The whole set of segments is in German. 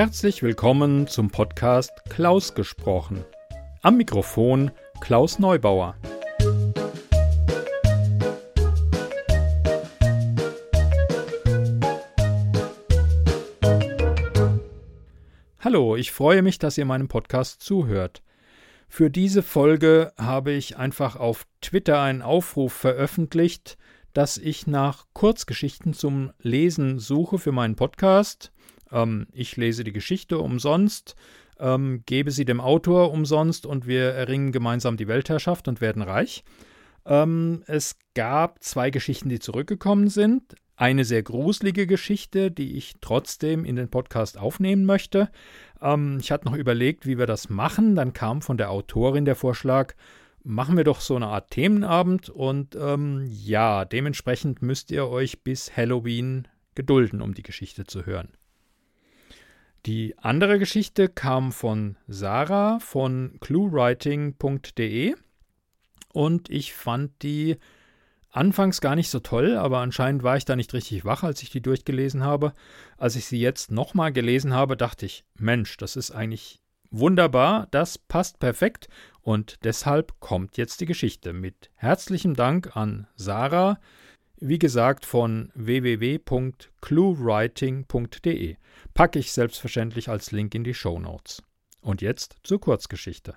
Herzlich willkommen zum Podcast Klaus gesprochen. Am Mikrofon Klaus Neubauer. Hallo, ich freue mich, dass ihr meinem Podcast zuhört. Für diese Folge habe ich einfach auf Twitter einen Aufruf veröffentlicht, dass ich nach Kurzgeschichten zum Lesen suche für meinen Podcast. Ähm, ich lese die Geschichte umsonst, ähm, gebe sie dem Autor umsonst und wir erringen gemeinsam die Weltherrschaft und werden reich. Ähm, es gab zwei Geschichten, die zurückgekommen sind. Eine sehr gruselige Geschichte, die ich trotzdem in den Podcast aufnehmen möchte. Ähm, ich hatte noch überlegt, wie wir das machen. Dann kam von der Autorin der Vorschlag, machen wir doch so eine Art Themenabend. Und ähm, ja, dementsprechend müsst ihr euch bis Halloween gedulden, um die Geschichte zu hören. Die andere Geschichte kam von Sarah von cluewriting.de und ich fand die anfangs gar nicht so toll, aber anscheinend war ich da nicht richtig wach, als ich die durchgelesen habe. Als ich sie jetzt nochmal gelesen habe, dachte ich, Mensch, das ist eigentlich wunderbar, das passt perfekt. Und deshalb kommt jetzt die Geschichte. Mit herzlichem Dank an Sarah, wie gesagt von www.cluewriting.de. Packe ich selbstverständlich als Link in die Show Notes. Und jetzt zur Kurzgeschichte.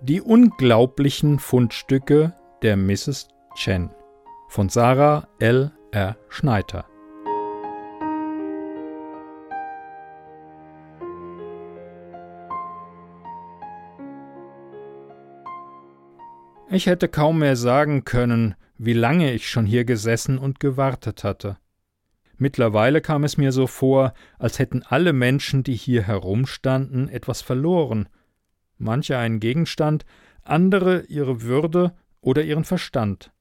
Die unglaublichen Fundstücke der Mrs. Chen von Sarah L. R. Schneider. Ich hätte kaum mehr sagen können, wie lange ich schon hier gesessen und gewartet hatte. Mittlerweile kam es mir so vor, als hätten alle Menschen, die hier herumstanden, etwas verloren, manche einen Gegenstand, andere ihre Würde oder ihren Verstand.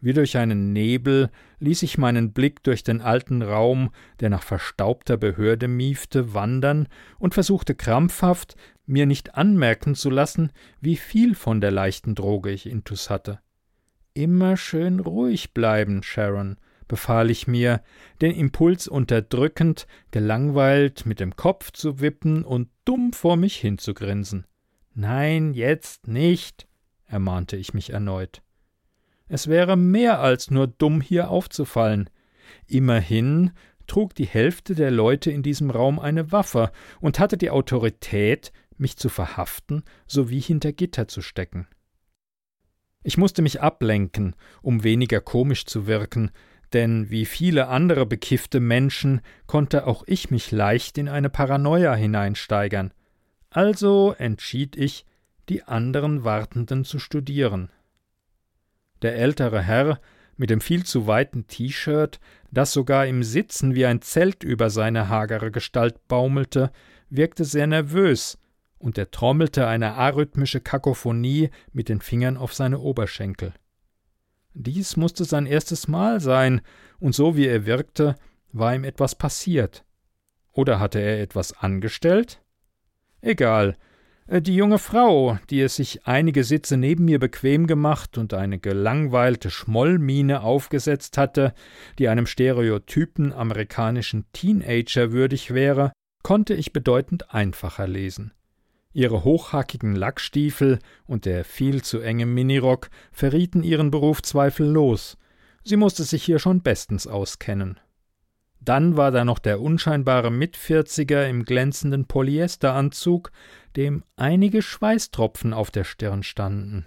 Wie durch einen Nebel ließ ich meinen Blick durch den alten Raum, der nach verstaubter Behörde miefte, wandern und versuchte krampfhaft, mir nicht anmerken zu lassen, wie viel von der leichten Droge ich intus hatte. Immer schön ruhig bleiben, Sharon, befahl ich mir, den Impuls unterdrückend, gelangweilt mit dem Kopf zu wippen und dumm vor mich hinzugrinsen. Nein, jetzt nicht, ermahnte ich mich erneut. Es wäre mehr als nur dumm, hier aufzufallen. Immerhin trug die Hälfte der Leute in diesem Raum eine Waffe und hatte die Autorität, mich zu verhaften sowie hinter Gitter zu stecken. Ich musste mich ablenken, um weniger komisch zu wirken, denn wie viele andere bekiffte Menschen konnte auch ich mich leicht in eine Paranoia hineinsteigern. Also entschied ich, die anderen Wartenden zu studieren. Der ältere Herr mit dem viel zu weiten T-Shirt, das sogar im Sitzen wie ein Zelt über seine hagere Gestalt baumelte, wirkte sehr nervös, und er trommelte eine arrhythmische Kakophonie mit den Fingern auf seine Oberschenkel. Dies musste sein erstes Mal sein, und so wie er wirkte, war ihm etwas passiert. Oder hatte er etwas angestellt? Egal, die junge Frau, die es sich einige Sitze neben mir bequem gemacht und eine gelangweilte Schmollmiene aufgesetzt hatte, die einem stereotypen amerikanischen Teenager würdig wäre, konnte ich bedeutend einfacher lesen. Ihre hochhackigen Lackstiefel und der viel zu enge Minirock verrieten ihren Beruf zweifellos. Sie musste sich hier schon bestens auskennen. Dann war da noch der unscheinbare Mitvierziger im glänzenden Polyesteranzug, dem einige Schweißtropfen auf der Stirn standen.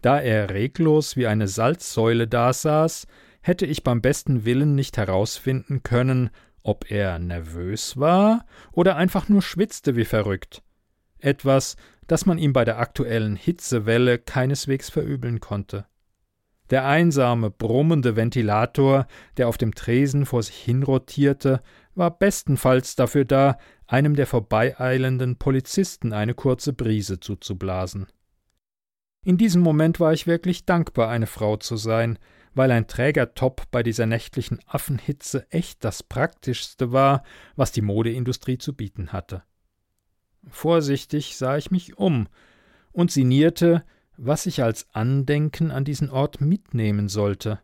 Da er reglos wie eine Salzsäule dasaß, hätte ich beim besten Willen nicht herausfinden können, ob er nervös war oder einfach nur schwitzte wie verrückt. Etwas, das man ihm bei der aktuellen Hitzewelle keineswegs verübeln konnte. Der einsame, brummende Ventilator, der auf dem Tresen vor sich hinrotierte, war bestenfalls dafür da, einem der vorbeieilenden Polizisten eine kurze Brise zuzublasen. In diesem Moment war ich wirklich dankbar, eine Frau zu sein, weil ein Trägertop bei dieser nächtlichen Affenhitze echt das Praktischste war, was die Modeindustrie zu bieten hatte. Vorsichtig sah ich mich um und sinnierte, was ich als Andenken an diesen Ort mitnehmen sollte.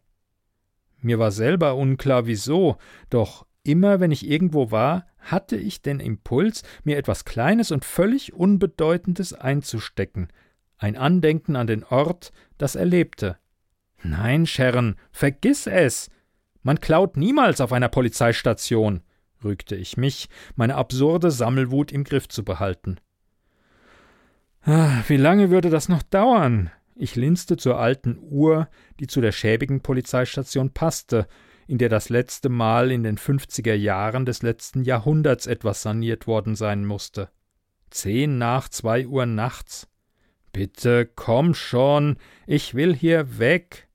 Mir war selber unklar wieso, doch immer wenn ich irgendwo war, hatte ich den Impuls, mir etwas Kleines und völlig Unbedeutendes einzustecken, ein Andenken an den Ort, das er lebte. Nein, Sharon, vergiss es. Man klaut niemals auf einer Polizeistation, rügte ich mich, meine absurde Sammelwut im Griff zu behalten. Ah, wie lange würde das noch dauern? Ich linste zur alten Uhr, die zu der schäbigen Polizeistation passte, in der das letzte Mal in den fünfziger Jahren des letzten Jahrhunderts etwas saniert worden sein musste. Zehn nach zwei Uhr nachts. Bitte komm schon, ich will hier weg.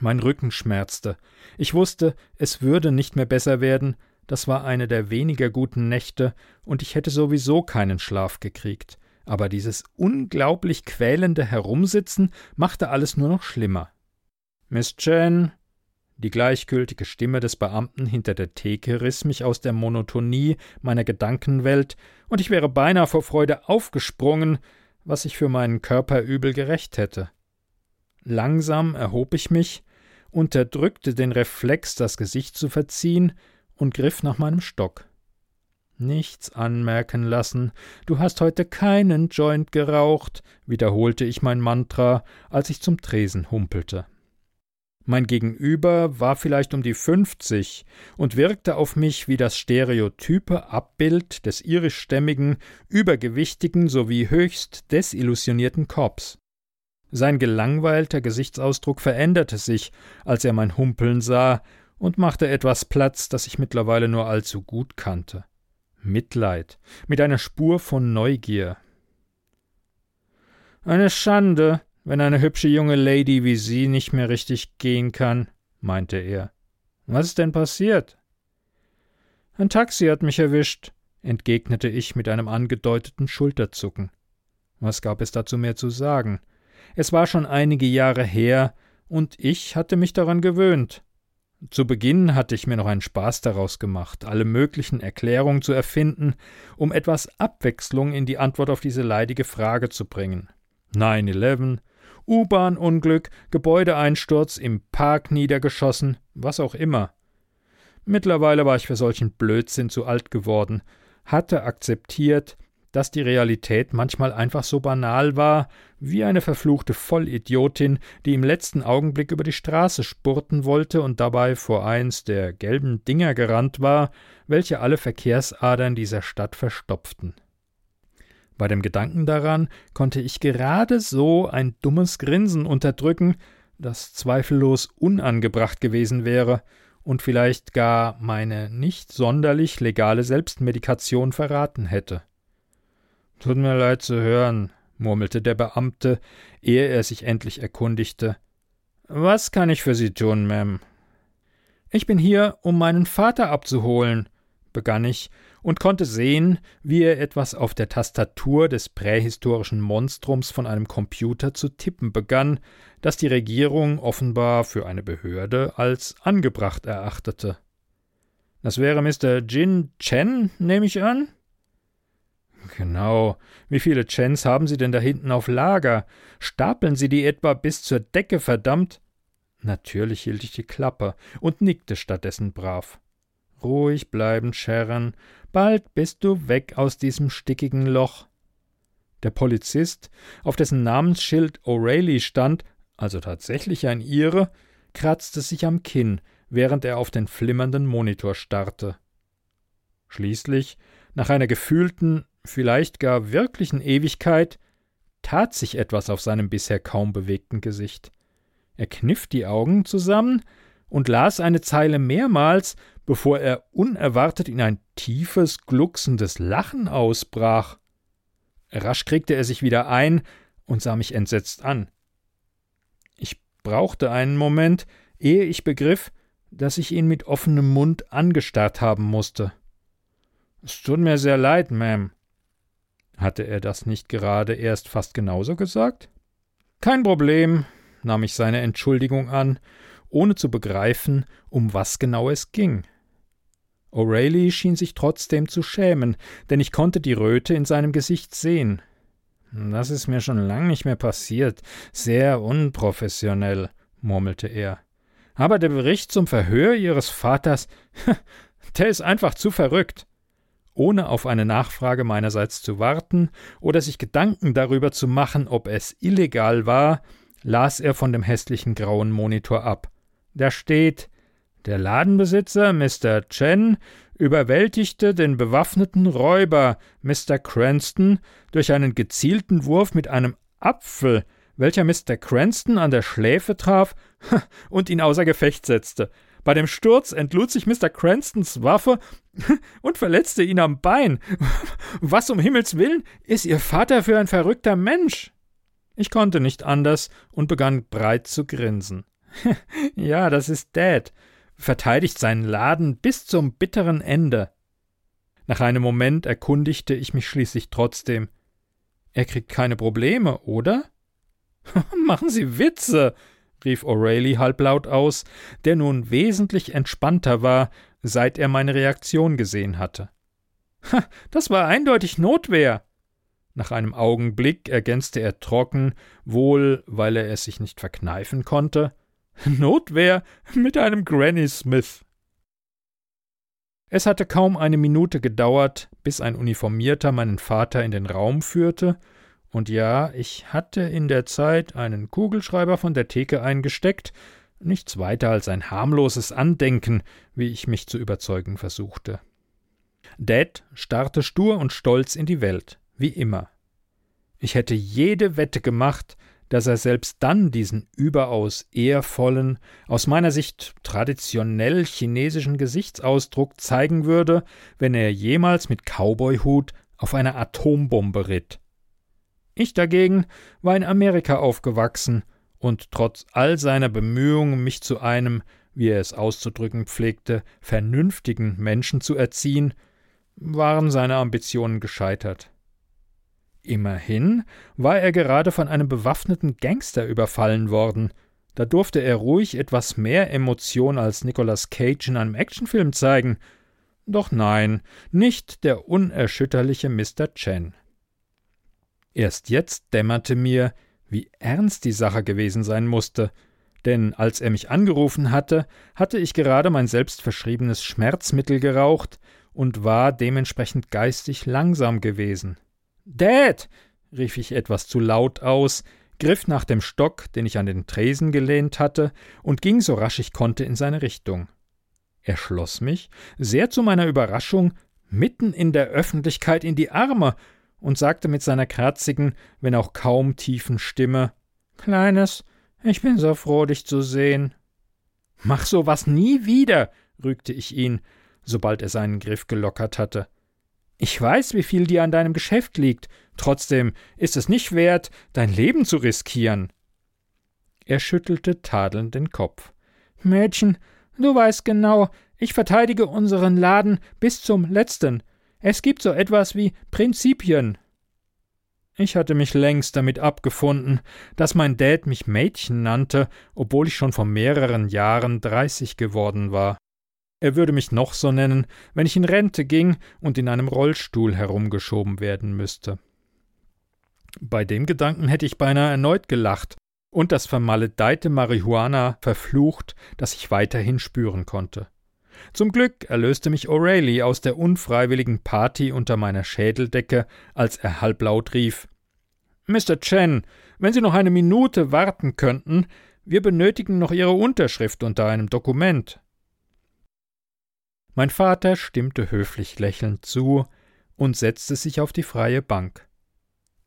Mein Rücken schmerzte. Ich wusste, es würde nicht mehr besser werden, das war eine der weniger guten Nächte, und ich hätte sowieso keinen Schlaf gekriegt aber dieses unglaublich quälende Herumsitzen machte alles nur noch schlimmer. Miss Chen. Die gleichgültige Stimme des Beamten hinter der Theke riss mich aus der Monotonie meiner Gedankenwelt, und ich wäre beinahe vor Freude aufgesprungen, was ich für meinen Körper übel gerecht hätte. Langsam erhob ich mich, unterdrückte den Reflex, das Gesicht zu verziehen, und griff nach meinem Stock. Nichts anmerken lassen. Du hast heute keinen Joint geraucht, wiederholte ich mein Mantra, als ich zum Tresen humpelte. Mein Gegenüber war vielleicht um die fünfzig und wirkte auf mich wie das stereotype Abbild des irischstämmigen, übergewichtigen sowie höchst desillusionierten Cops. Sein gelangweilter Gesichtsausdruck veränderte sich, als er mein Humpeln sah, und machte etwas Platz, das ich mittlerweile nur allzu gut kannte. Mitleid, mit einer Spur von Neugier. Eine Schande, wenn eine hübsche junge Lady wie Sie nicht mehr richtig gehen kann, meinte er. Was ist denn passiert? Ein Taxi hat mich erwischt, entgegnete ich mit einem angedeuteten Schulterzucken. Was gab es dazu mehr zu sagen? Es war schon einige Jahre her, und ich hatte mich daran gewöhnt. Zu Beginn hatte ich mir noch einen Spaß daraus gemacht, alle möglichen Erklärungen zu erfinden, um etwas Abwechslung in die Antwort auf diese leidige Frage zu bringen. 9-11, U-Bahn-Unglück, Gebäudeeinsturz, im Park niedergeschossen, was auch immer. Mittlerweile war ich für solchen Blödsinn zu alt geworden, hatte akzeptiert, dass die Realität manchmal einfach so banal war, wie eine verfluchte Vollidiotin, die im letzten Augenblick über die Straße spurten wollte und dabei vor eins der gelben Dinger gerannt war, welche alle Verkehrsadern dieser Stadt verstopften. Bei dem Gedanken daran konnte ich gerade so ein dummes Grinsen unterdrücken, das zweifellos unangebracht gewesen wäre und vielleicht gar meine nicht sonderlich legale Selbstmedikation verraten hätte. Tut mir leid zu hören, murmelte der Beamte, ehe er sich endlich erkundigte. Was kann ich für Sie tun, Ma'am? Ich bin hier, um meinen Vater abzuholen, begann ich und konnte sehen, wie er etwas auf der Tastatur des prähistorischen Monstrums von einem Computer zu tippen begann, das die Regierung offenbar für eine Behörde als angebracht erachtete. Das wäre Mr. Jin Chen, nehme ich an? Genau. Wie viele Chens haben Sie denn da hinten auf Lager? Stapeln Sie die etwa bis zur Decke, verdammt? Natürlich hielt ich die Klappe und nickte stattdessen brav. Ruhig bleiben, Sharon. Bald bist du weg aus diesem stickigen Loch. Der Polizist, auf dessen Namensschild O'Reilly stand, also tatsächlich ein Ire, kratzte sich am Kinn, während er auf den flimmernden Monitor starrte. Schließlich, nach einer gefühlten vielleicht gar wirklichen Ewigkeit, tat sich etwas auf seinem bisher kaum bewegten Gesicht. Er kniff die Augen zusammen und las eine Zeile mehrmals, bevor er unerwartet in ein tiefes, glucksendes Lachen ausbrach. Rasch kriegte er sich wieder ein und sah mich entsetzt an. Ich brauchte einen Moment, ehe ich begriff, dass ich ihn mit offenem Mund angestarrt haben musste. Es tut mir sehr leid, Ma'am, hatte er das nicht gerade erst fast genauso gesagt? Kein Problem, nahm ich seine Entschuldigung an ohne zu begreifen, um was genau es ging. O'Reilly schien sich trotzdem zu schämen, denn ich konnte die Röte in seinem Gesicht sehen. Das ist mir schon lang nicht mehr passiert. Sehr unprofessionell, murmelte er. Aber der Bericht zum Verhör Ihres Vaters, der ist einfach zu verrückt. Ohne auf eine Nachfrage meinerseits zu warten oder sich Gedanken darüber zu machen, ob es illegal war, las er von dem hässlichen grauen Monitor ab. Da steht Der Ladenbesitzer, Mr. Chen, überwältigte den bewaffneten Räuber, Mr. Cranston, durch einen gezielten Wurf mit einem Apfel, welcher Mr. Cranston an der Schläfe traf und ihn außer Gefecht setzte. Bei dem Sturz entlud sich Mr. Cranstons Waffe und verletzte ihn am Bein. Was um Himmels willen ist Ihr Vater für ein verrückter Mensch? Ich konnte nicht anders und begann breit zu grinsen. ja, das ist Dad. Verteidigt seinen Laden bis zum bitteren Ende. Nach einem Moment erkundigte ich mich schließlich trotzdem. Er kriegt keine Probleme, oder? Machen Sie Witze, rief O'Reilly halblaut aus, der nun wesentlich entspannter war, seit er meine Reaktion gesehen hatte. Ha, das war eindeutig Notwehr. Nach einem Augenblick ergänzte er trocken, wohl weil er es sich nicht verkneifen konnte. Notwehr mit einem Granny Smith. Es hatte kaum eine Minute gedauert, bis ein Uniformierter meinen Vater in den Raum führte, und ja, ich hatte in der Zeit einen Kugelschreiber von der Theke eingesteckt, nichts weiter als ein harmloses Andenken, wie ich mich zu überzeugen versuchte. Dad starrte stur und stolz in die Welt wie immer. Ich hätte jede Wette gemacht, dass er selbst dann diesen überaus ehrvollen, aus meiner Sicht traditionell chinesischen Gesichtsausdruck zeigen würde, wenn er jemals mit Cowboyhut auf einer Atombombe ritt. Ich dagegen war in Amerika aufgewachsen und trotz all seiner Bemühungen, mich zu einem, wie er es auszudrücken pflegte, vernünftigen Menschen zu erziehen, waren seine Ambitionen gescheitert. Immerhin war er gerade von einem bewaffneten Gangster überfallen worden. Da durfte er ruhig etwas mehr Emotion als Nicolas Cage in einem Actionfilm zeigen. Doch nein, nicht der unerschütterliche Mr. Chen. Erst jetzt dämmerte mir, wie ernst die Sache gewesen sein musste, denn als er mich angerufen hatte, hatte ich gerade mein selbstverschriebenes Schmerzmittel geraucht und war dementsprechend geistig langsam gewesen. Dad! rief ich etwas zu laut aus, griff nach dem Stock, den ich an den Tresen gelehnt hatte, und ging so rasch ich konnte in seine Richtung. Er schloss mich, sehr zu meiner Überraschung, mitten in der Öffentlichkeit in die Arme und sagte mit seiner kratzigen, wenn auch kaum tiefen Stimme Kleines, ich bin so froh, dich zu sehen. Mach so was nie wieder, rügte ich ihn, sobald er seinen Griff gelockert hatte. Ich weiß, wie viel dir an deinem Geschäft liegt, trotzdem ist es nicht wert, dein Leben zu riskieren. Er schüttelte tadelnd den Kopf. Mädchen, du weißt genau, ich verteidige unseren Laden bis zum letzten. Es gibt so etwas wie Prinzipien. Ich hatte mich längst damit abgefunden, dass mein Dad mich Mädchen nannte, obwohl ich schon vor mehreren Jahren dreißig geworden war. Er würde mich noch so nennen, wenn ich in Rente ging und in einem Rollstuhl herumgeschoben werden müsste. Bei dem Gedanken hätte ich beinahe erneut gelacht und das vermaledeite Marihuana verflucht, das ich weiterhin spüren konnte. Zum Glück erlöste mich O'Reilly aus der unfreiwilligen Party unter meiner Schädeldecke, als er halblaut rief Mr. Chen, wenn Sie noch eine Minute warten könnten, wir benötigen noch Ihre Unterschrift unter einem Dokument. Mein Vater stimmte höflich lächelnd zu und setzte sich auf die freie Bank.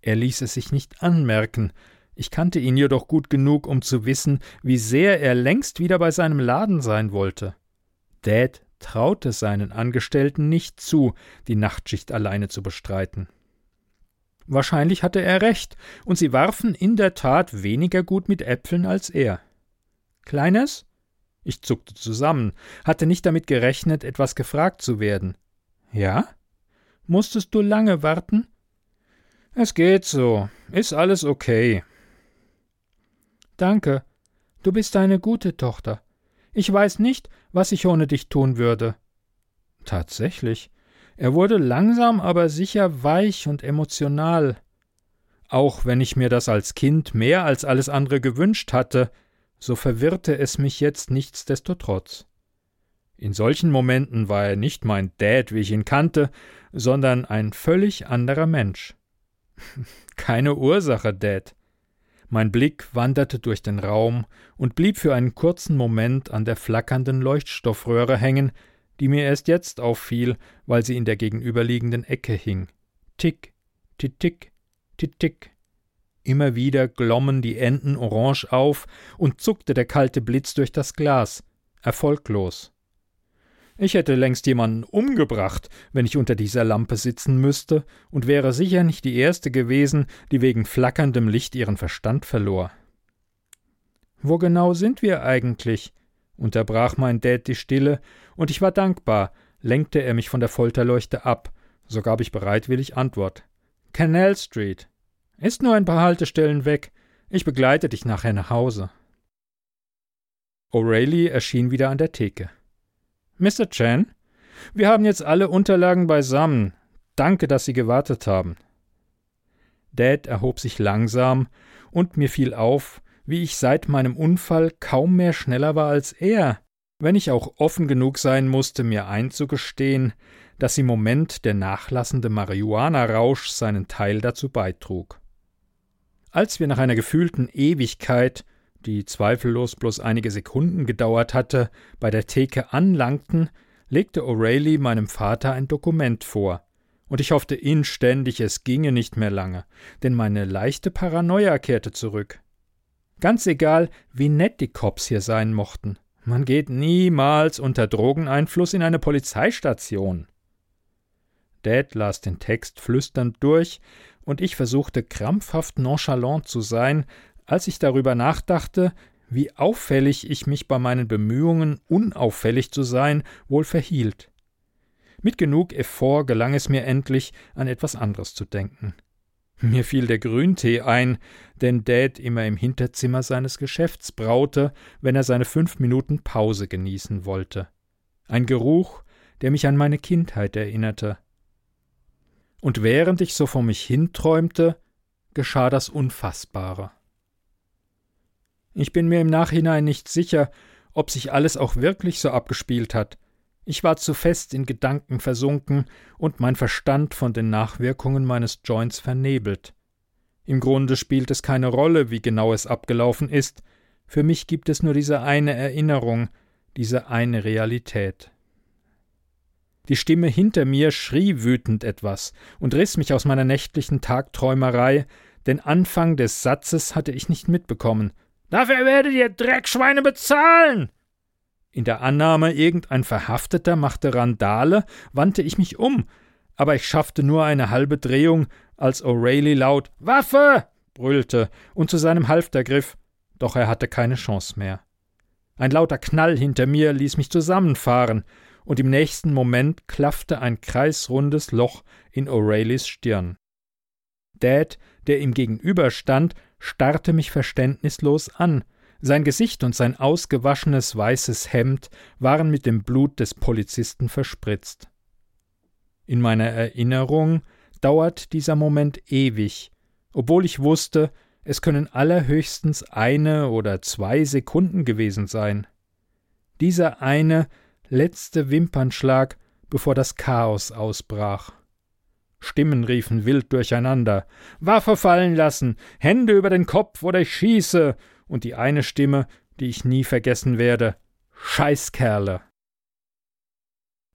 Er ließ es sich nicht anmerken, ich kannte ihn jedoch gut genug, um zu wissen, wie sehr er längst wieder bei seinem Laden sein wollte. Dad traute seinen Angestellten nicht zu, die Nachtschicht alleine zu bestreiten. Wahrscheinlich hatte er recht, und sie warfen in der Tat weniger gut mit Äpfeln als er. Kleines? Ich zuckte zusammen, hatte nicht damit gerechnet, etwas gefragt zu werden. Ja? Musstest du lange warten? Es geht so. Ist alles okay. Danke. Du bist eine gute Tochter. Ich weiß nicht, was ich ohne dich tun würde. Tatsächlich. Er wurde langsam aber sicher weich und emotional. Auch wenn ich mir das als Kind mehr als alles andere gewünscht hatte, so verwirrte es mich jetzt nichtsdestotrotz. In solchen Momenten war er nicht mein Dad, wie ich ihn kannte, sondern ein völlig anderer Mensch. Keine Ursache, Dad. Mein Blick wanderte durch den Raum und blieb für einen kurzen Moment an der flackernden Leuchtstoffröhre hängen, die mir erst jetzt auffiel, weil sie in der gegenüberliegenden Ecke hing. Tick, tick, tick, tick, tick. Immer wieder glommen die Enden orange auf und zuckte der kalte Blitz durch das Glas. Erfolglos. Ich hätte längst jemanden umgebracht, wenn ich unter dieser Lampe sitzen müsste, und wäre sicher nicht die erste gewesen, die wegen flackerndem Licht ihren Verstand verlor. Wo genau sind wir eigentlich? unterbrach mein Dad die Stille, und ich war dankbar, lenkte er mich von der Folterleuchte ab, so gab ich bereitwillig Antwort. Canal Street. Ist nur ein paar Haltestellen weg. Ich begleite dich nachher nach Hause. O'Reilly erschien wieder an der Theke. Mr. Chen, wir haben jetzt alle Unterlagen beisammen. Danke, dass Sie gewartet haben. Dad erhob sich langsam, und mir fiel auf, wie ich seit meinem Unfall kaum mehr schneller war als er, wenn ich auch offen genug sein musste, mir einzugestehen, dass im Moment der nachlassende Marihuana-Rausch seinen Teil dazu beitrug. Als wir nach einer gefühlten Ewigkeit, die zweifellos bloß einige Sekunden gedauert hatte, bei der Theke anlangten, legte O'Reilly meinem Vater ein Dokument vor, und ich hoffte inständig, es ginge nicht mehr lange, denn meine leichte Paranoia kehrte zurück. Ganz egal, wie nett die Cops hier sein mochten, man geht niemals unter Drogeneinfluss in eine Polizeistation. Dad las den Text flüsternd durch, und ich versuchte krampfhaft nonchalant zu sein, als ich darüber nachdachte, wie auffällig ich mich bei meinen Bemühungen, unauffällig zu sein, wohl verhielt. Mit genug Effort gelang es mir endlich, an etwas anderes zu denken. Mir fiel der Grüntee ein, den Dad immer im Hinterzimmer seines Geschäfts braute, wenn er seine fünf Minuten Pause genießen wollte. Ein Geruch, der mich an meine Kindheit erinnerte und während ich so vor mich hinträumte, geschah das Unfassbare. Ich bin mir im Nachhinein nicht sicher, ob sich alles auch wirklich so abgespielt hat. Ich war zu fest in Gedanken versunken und mein Verstand von den Nachwirkungen meines Joints vernebelt. Im Grunde spielt es keine Rolle, wie genau es abgelaufen ist, für mich gibt es nur diese eine Erinnerung, diese eine Realität. Die Stimme hinter mir schrie wütend etwas und riss mich aus meiner nächtlichen Tagträumerei, den Anfang des Satzes hatte ich nicht mitbekommen. Dafür werdet ihr Dreckschweine bezahlen! In der Annahme, irgendein Verhafteter machte Randale, wandte ich mich um, aber ich schaffte nur eine halbe Drehung, als O'Reilly laut Waffe! brüllte und zu seinem Halfter griff, doch er hatte keine Chance mehr. Ein lauter Knall hinter mir ließ mich zusammenfahren, und im nächsten Moment klaffte ein kreisrundes Loch in O'Reillys Stirn. Dad, der ihm gegenüberstand, starrte mich verständnislos an. Sein Gesicht und sein ausgewaschenes weißes Hemd waren mit dem Blut des Polizisten verspritzt. In meiner Erinnerung dauert dieser Moment ewig, obwohl ich wusste, es können allerhöchstens eine oder zwei Sekunden gewesen sein. Dieser eine letzte Wimpernschlag, bevor das Chaos ausbrach. Stimmen riefen wild durcheinander. Waffe fallen lassen, Hände über den Kopf oder ich schieße. Und die eine Stimme, die ich nie vergessen werde. Scheißkerle.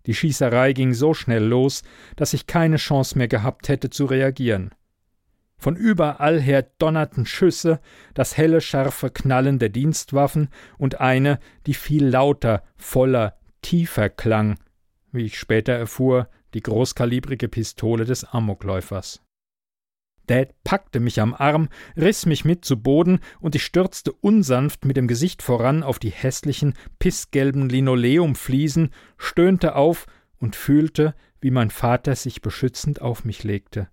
Die Schießerei ging so schnell los, dass ich keine Chance mehr gehabt hätte zu reagieren. Von überall her donnerten Schüsse, das helle, scharfe Knallen der Dienstwaffen und eine, die viel lauter, voller, tiefer klang, wie ich später erfuhr, die großkalibrige Pistole des Amokläufers. Dad packte mich am Arm, riss mich mit zu Boden und ich stürzte unsanft mit dem Gesicht voran auf die hässlichen, pissgelben Linoleumfliesen, stöhnte auf und fühlte, wie mein Vater sich beschützend auf mich legte.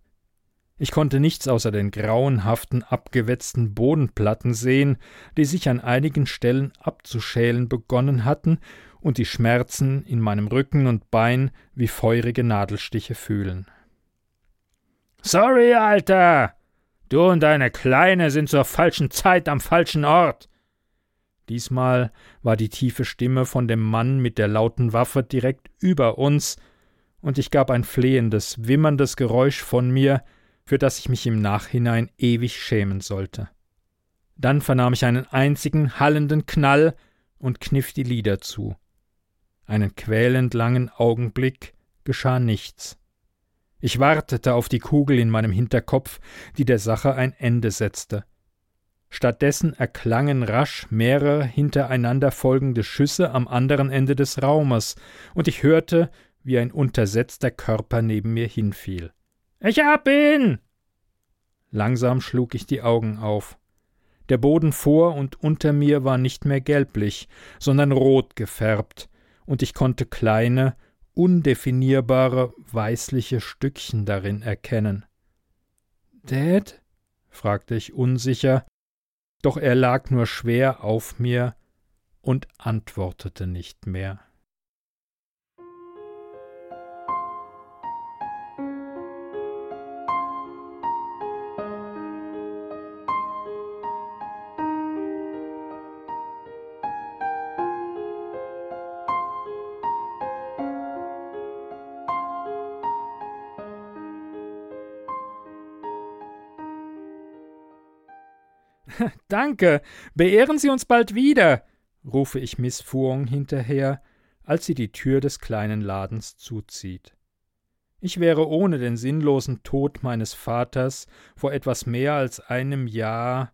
Ich konnte nichts außer den grauenhaften, abgewetzten Bodenplatten sehen, die sich an einigen Stellen abzuschälen begonnen hatten und die Schmerzen in meinem Rücken und Bein wie feurige Nadelstiche fühlen. Sorry, Alter! Du und deine Kleine sind zur falschen Zeit am falschen Ort. Diesmal war die tiefe Stimme von dem Mann mit der lauten Waffe direkt über uns, und ich gab ein flehendes, wimmerndes Geräusch von mir, für das ich mich im Nachhinein ewig schämen sollte. Dann vernahm ich einen einzigen hallenden Knall und kniff die Lider zu. Einen quälend langen Augenblick geschah nichts. Ich wartete auf die Kugel in meinem Hinterkopf, die der Sache ein Ende setzte. Stattdessen erklangen rasch mehrere hintereinander folgende Schüsse am anderen Ende des Raumes, und ich hörte, wie ein untersetzter Körper neben mir hinfiel. Ich hab ihn! Langsam schlug ich die Augen auf. Der Boden vor und unter mir war nicht mehr gelblich, sondern rot gefärbt, und ich konnte kleine, undefinierbare, weißliche Stückchen darin erkennen. Dad? fragte ich unsicher, doch er lag nur schwer auf mir und antwortete nicht mehr. Danke, beehren Sie uns bald wieder, rufe ich Miss Fuong hinterher, als sie die Tür des kleinen Ladens zuzieht. Ich wäre ohne den sinnlosen Tod meines Vaters vor etwas mehr als einem Jahr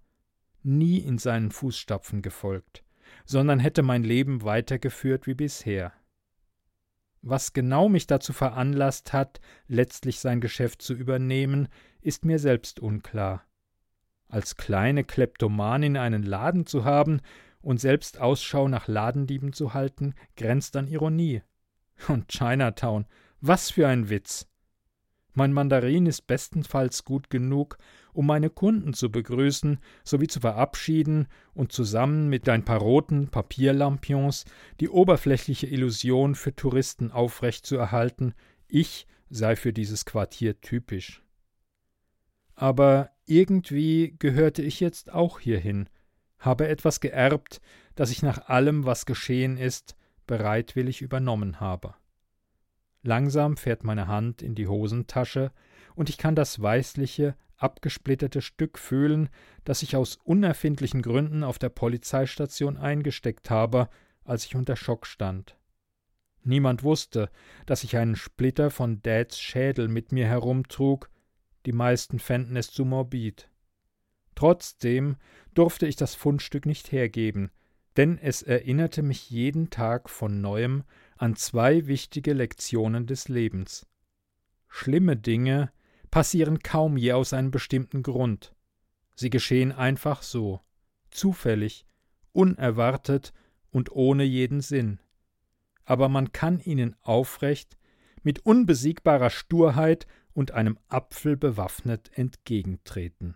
nie in seinen Fußstapfen gefolgt, sondern hätte mein Leben weitergeführt wie bisher. Was genau mich dazu veranlasst hat, letztlich sein Geschäft zu übernehmen, ist mir selbst unklar. Als kleine Kleptomanin einen Laden zu haben und selbst Ausschau nach Ladendieben zu halten, grenzt an Ironie. Und Chinatown, was für ein Witz! Mein Mandarin ist bestenfalls gut genug, um meine Kunden zu begrüßen sowie zu verabschieden und zusammen mit ein paar roten Papierlampions die oberflächliche Illusion für Touristen aufrechtzuerhalten, ich sei für dieses Quartier typisch. Aber irgendwie gehörte ich jetzt auch hierhin, habe etwas geerbt, das ich nach allem, was geschehen ist, bereitwillig übernommen habe. Langsam fährt meine Hand in die Hosentasche, und ich kann das weißliche, abgesplitterte Stück fühlen, das ich aus unerfindlichen Gründen auf der Polizeistation eingesteckt habe, als ich unter Schock stand. Niemand wusste, dass ich einen Splitter von Dads Schädel mit mir herumtrug die meisten fänden es zu morbid. Trotzdem durfte ich das Fundstück nicht hergeben, denn es erinnerte mich jeden Tag von neuem an zwei wichtige Lektionen des Lebens. Schlimme Dinge passieren kaum je aus einem bestimmten Grund. Sie geschehen einfach so, zufällig, unerwartet und ohne jeden Sinn. Aber man kann ihnen aufrecht, mit unbesiegbarer Sturheit und einem Apfel bewaffnet entgegentreten.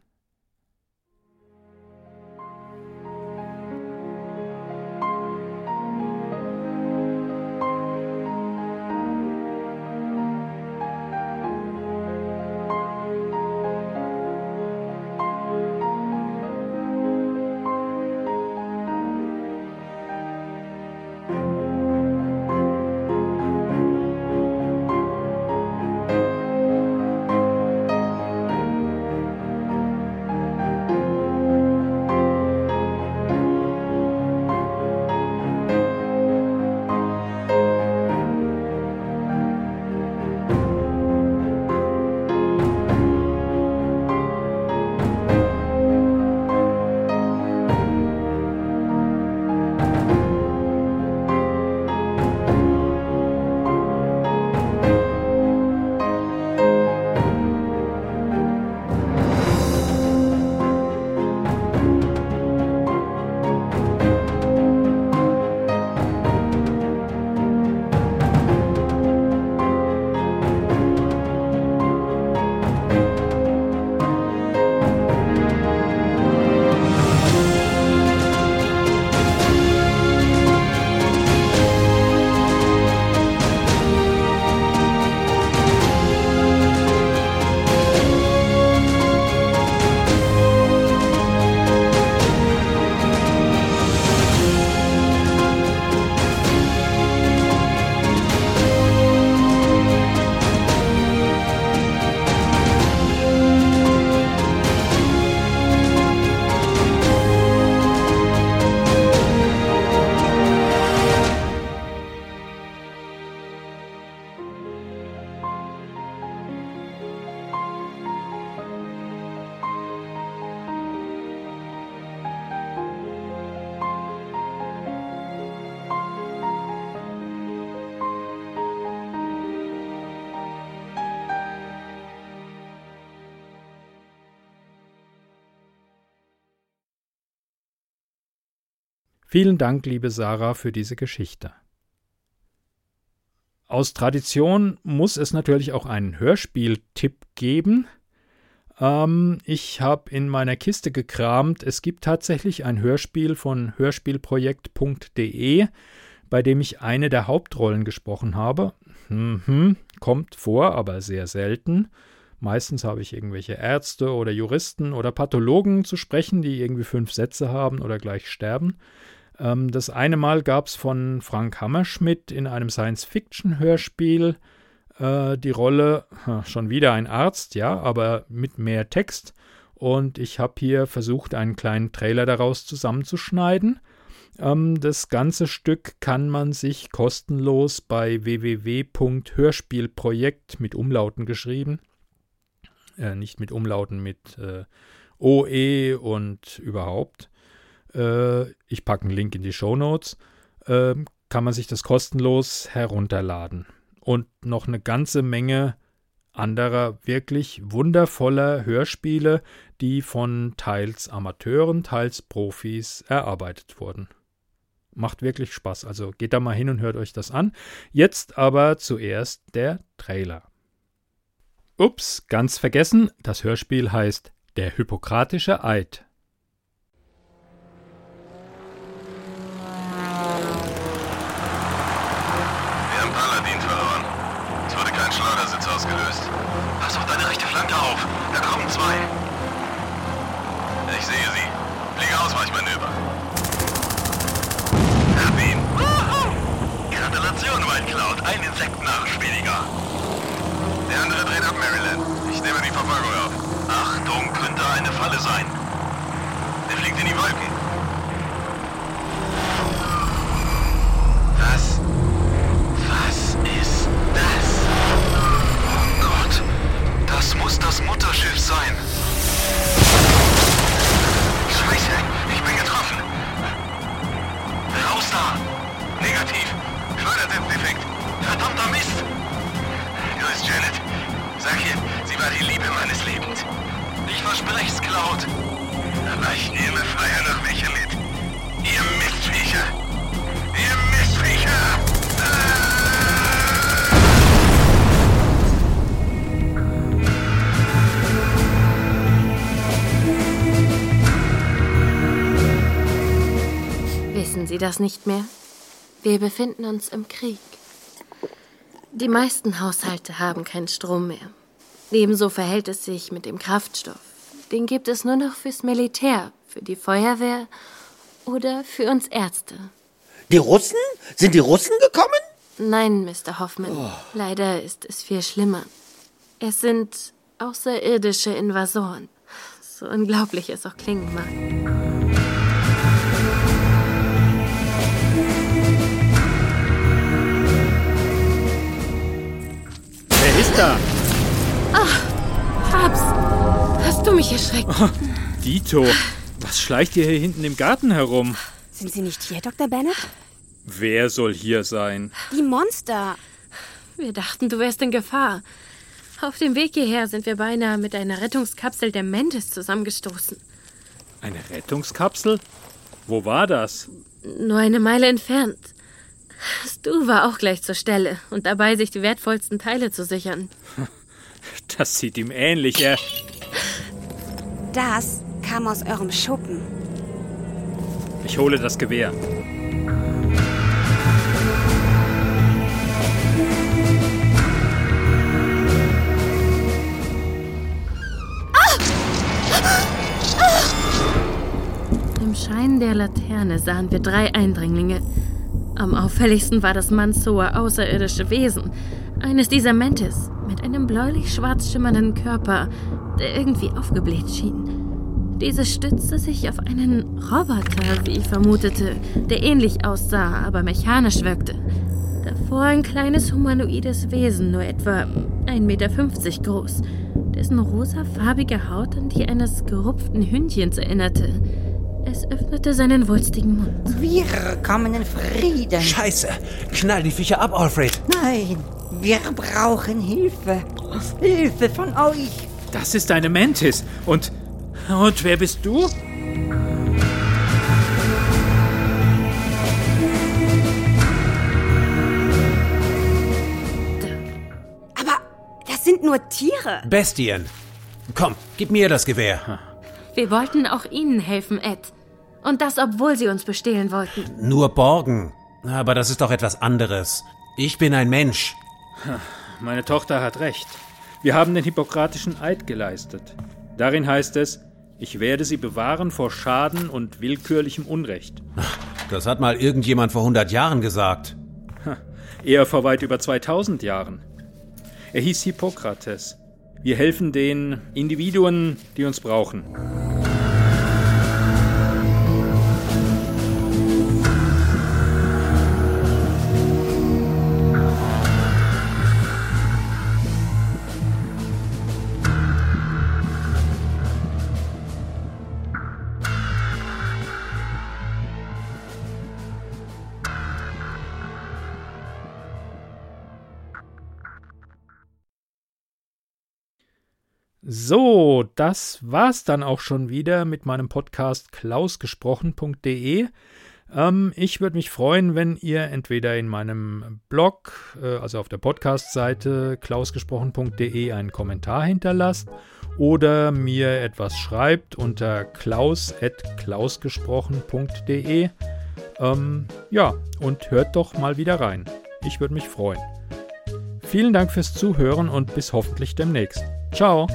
Vielen Dank, liebe Sarah, für diese Geschichte. Aus Tradition muss es natürlich auch einen Hörspieltipp geben. Ähm, ich habe in meiner Kiste gekramt. Es gibt tatsächlich ein Hörspiel von hörspielprojekt.de, bei dem ich eine der Hauptrollen gesprochen habe. Mhm, kommt vor, aber sehr selten. Meistens habe ich irgendwelche Ärzte oder Juristen oder Pathologen zu sprechen, die irgendwie fünf Sätze haben oder gleich sterben. Ähm, das eine Mal gab es von Frank Hammerschmidt in einem Science-Fiction-Hörspiel äh, die Rolle, schon wieder ein Arzt, ja, aber mit mehr Text. Und ich habe hier versucht, einen kleinen Trailer daraus zusammenzuschneiden. Ähm, das ganze Stück kann man sich kostenlos bei www.hörspielprojekt mit Umlauten geschrieben, äh, nicht mit Umlauten, mit äh, OE und überhaupt äh, ich packe einen Link in die Show Notes, äh, kann man sich das kostenlos herunterladen. Und noch eine ganze Menge anderer wirklich wundervoller Hörspiele, die von teils Amateuren, teils Profis erarbeitet wurden. Macht wirklich Spaß, also geht da mal hin und hört euch das an. Jetzt aber zuerst der Trailer. Ups, ganz vergessen, das Hörspiel heißt Der Hippokratische Eid. Sie das nicht mehr? Wir befinden uns im Krieg. Die meisten Haushalte haben keinen Strom mehr. Ebenso verhält es sich mit dem Kraftstoff. Den gibt es nur noch fürs Militär, für die Feuerwehr oder für uns Ärzte. Die Russen? Sind die Russen gekommen? Nein, Mr. Hoffman. Oh. Leider ist es viel schlimmer. Es sind außerirdische Invasoren. So unglaublich es auch klingen mag. Da? Ach, Fabs, hast du mich erschreckt? Oh, Dito, was schleicht ihr hier hinten im Garten herum? Sind Sie nicht hier, Dr. Bennett? Wer soll hier sein? Die Monster. Wir dachten, du wärst in Gefahr. Auf dem Weg hierher sind wir beinahe mit einer Rettungskapsel der Mendes zusammengestoßen. Eine Rettungskapsel? Wo war das? Nur eine Meile entfernt. Stu war auch gleich zur Stelle und dabei, sich die wertvollsten Teile zu sichern. Das sieht ihm ähnlich. Er. Das kam aus eurem Schuppen. Ich hole das Gewehr. Im Schein der Laterne sahen wir drei Eindringlinge, am auffälligsten war das mannshohe außerirdische Wesen. Eines dieser Mentes mit einem bläulich-schwarz schimmernden Körper, der irgendwie aufgebläht schien. Dieses stützte sich auf einen Roboter, wie ich vermutete, der ähnlich aussah, aber mechanisch wirkte. Davor ein kleines humanoides Wesen, nur etwa 1,50 Meter groß, dessen rosafarbige Haut an die eines gerupften Hündchens erinnerte. Es öffnete seinen wulstigen Mund. Wir kommen in Frieden. Scheiße! Knall die Viecher ab, Alfred! Nein, wir brauchen Hilfe. Hilfe von euch. Das ist eine Mantis. Und. Und wer bist du? Aber das sind nur Tiere. Bestien. Komm, gib mir das Gewehr. Wir wollten auch Ihnen helfen, Ed. Und das, obwohl Sie uns bestehlen wollten. Nur borgen. Aber das ist doch etwas anderes. Ich bin ein Mensch. Meine Tochter hat recht. Wir haben den hippokratischen Eid geleistet. Darin heißt es, ich werde sie bewahren vor Schaden und willkürlichem Unrecht. Das hat mal irgendjemand vor 100 Jahren gesagt. Eher vor weit über 2000 Jahren. Er hieß Hippokrates. Wir helfen den Individuen, die uns brauchen. So, das war's dann auch schon wieder mit meinem Podcast klausgesprochen.de. Ähm, ich würde mich freuen, wenn ihr entweder in meinem Blog, äh, also auf der Podcast-Seite klausgesprochen.de einen Kommentar hinterlasst oder mir etwas schreibt unter klaus.klausgesprochen.de. Ähm, ja, und hört doch mal wieder rein. Ich würde mich freuen. Vielen Dank fürs Zuhören und bis hoffentlich demnächst. Ciao!